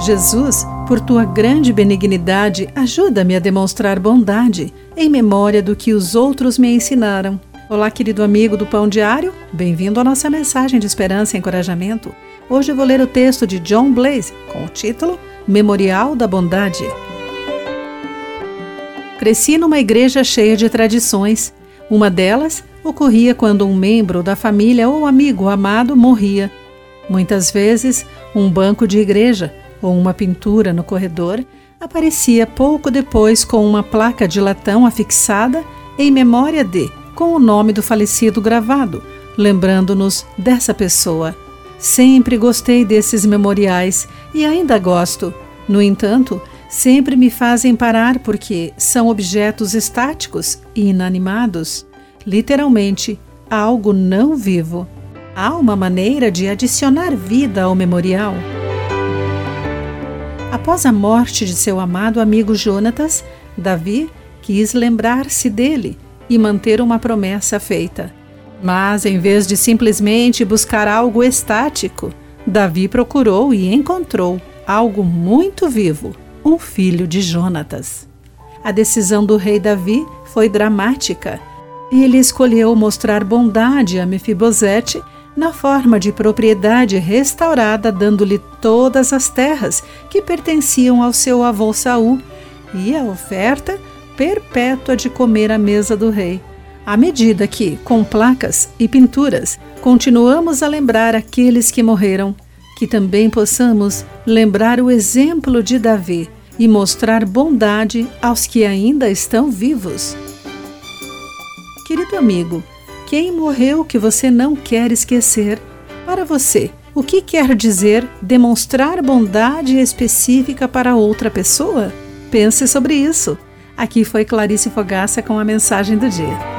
Jesus, por tua grande benignidade, ajuda-me a demonstrar bondade, em memória do que os outros me ensinaram. Olá, querido amigo do Pão Diário, bem-vindo à nossa mensagem de esperança e encorajamento. Hoje vou ler o texto de John Blaze com o título Memorial da Bondade. Cresci numa igreja cheia de tradições. Uma delas ocorria quando um membro da família ou amigo amado morria. Muitas vezes, um banco de igreja ou uma pintura no corredor aparecia pouco depois com uma placa de latão afixada em memória de, com o nome do falecido gravado, lembrando-nos dessa pessoa. Sempre gostei desses memoriais e ainda gosto. No entanto, sempre me fazem parar porque são objetos estáticos e inanimados, literalmente algo não vivo. Há uma maneira de adicionar vida ao memorial. Após a morte de seu amado amigo Jonatas, Davi quis lembrar-se dele e manter uma promessa feita. Mas, em vez de simplesmente buscar algo estático, Davi procurou e encontrou algo muito vivo: um filho de Jonatas. A decisão do rei Davi foi dramática. Ele escolheu mostrar bondade a Mefibosete na forma de propriedade restaurada, dando-lhe todas as terras que pertenciam ao seu avô Saul e a oferta perpétua de comer à mesa do rei. À medida que, com placas e pinturas, continuamos a lembrar aqueles que morreram, que também possamos lembrar o exemplo de Davi e mostrar bondade aos que ainda estão vivos. Querido amigo, quem morreu que você não quer esquecer. Para você, o que quer dizer demonstrar bondade específica para outra pessoa? Pense sobre isso. Aqui foi Clarice Fogaça com a mensagem do dia.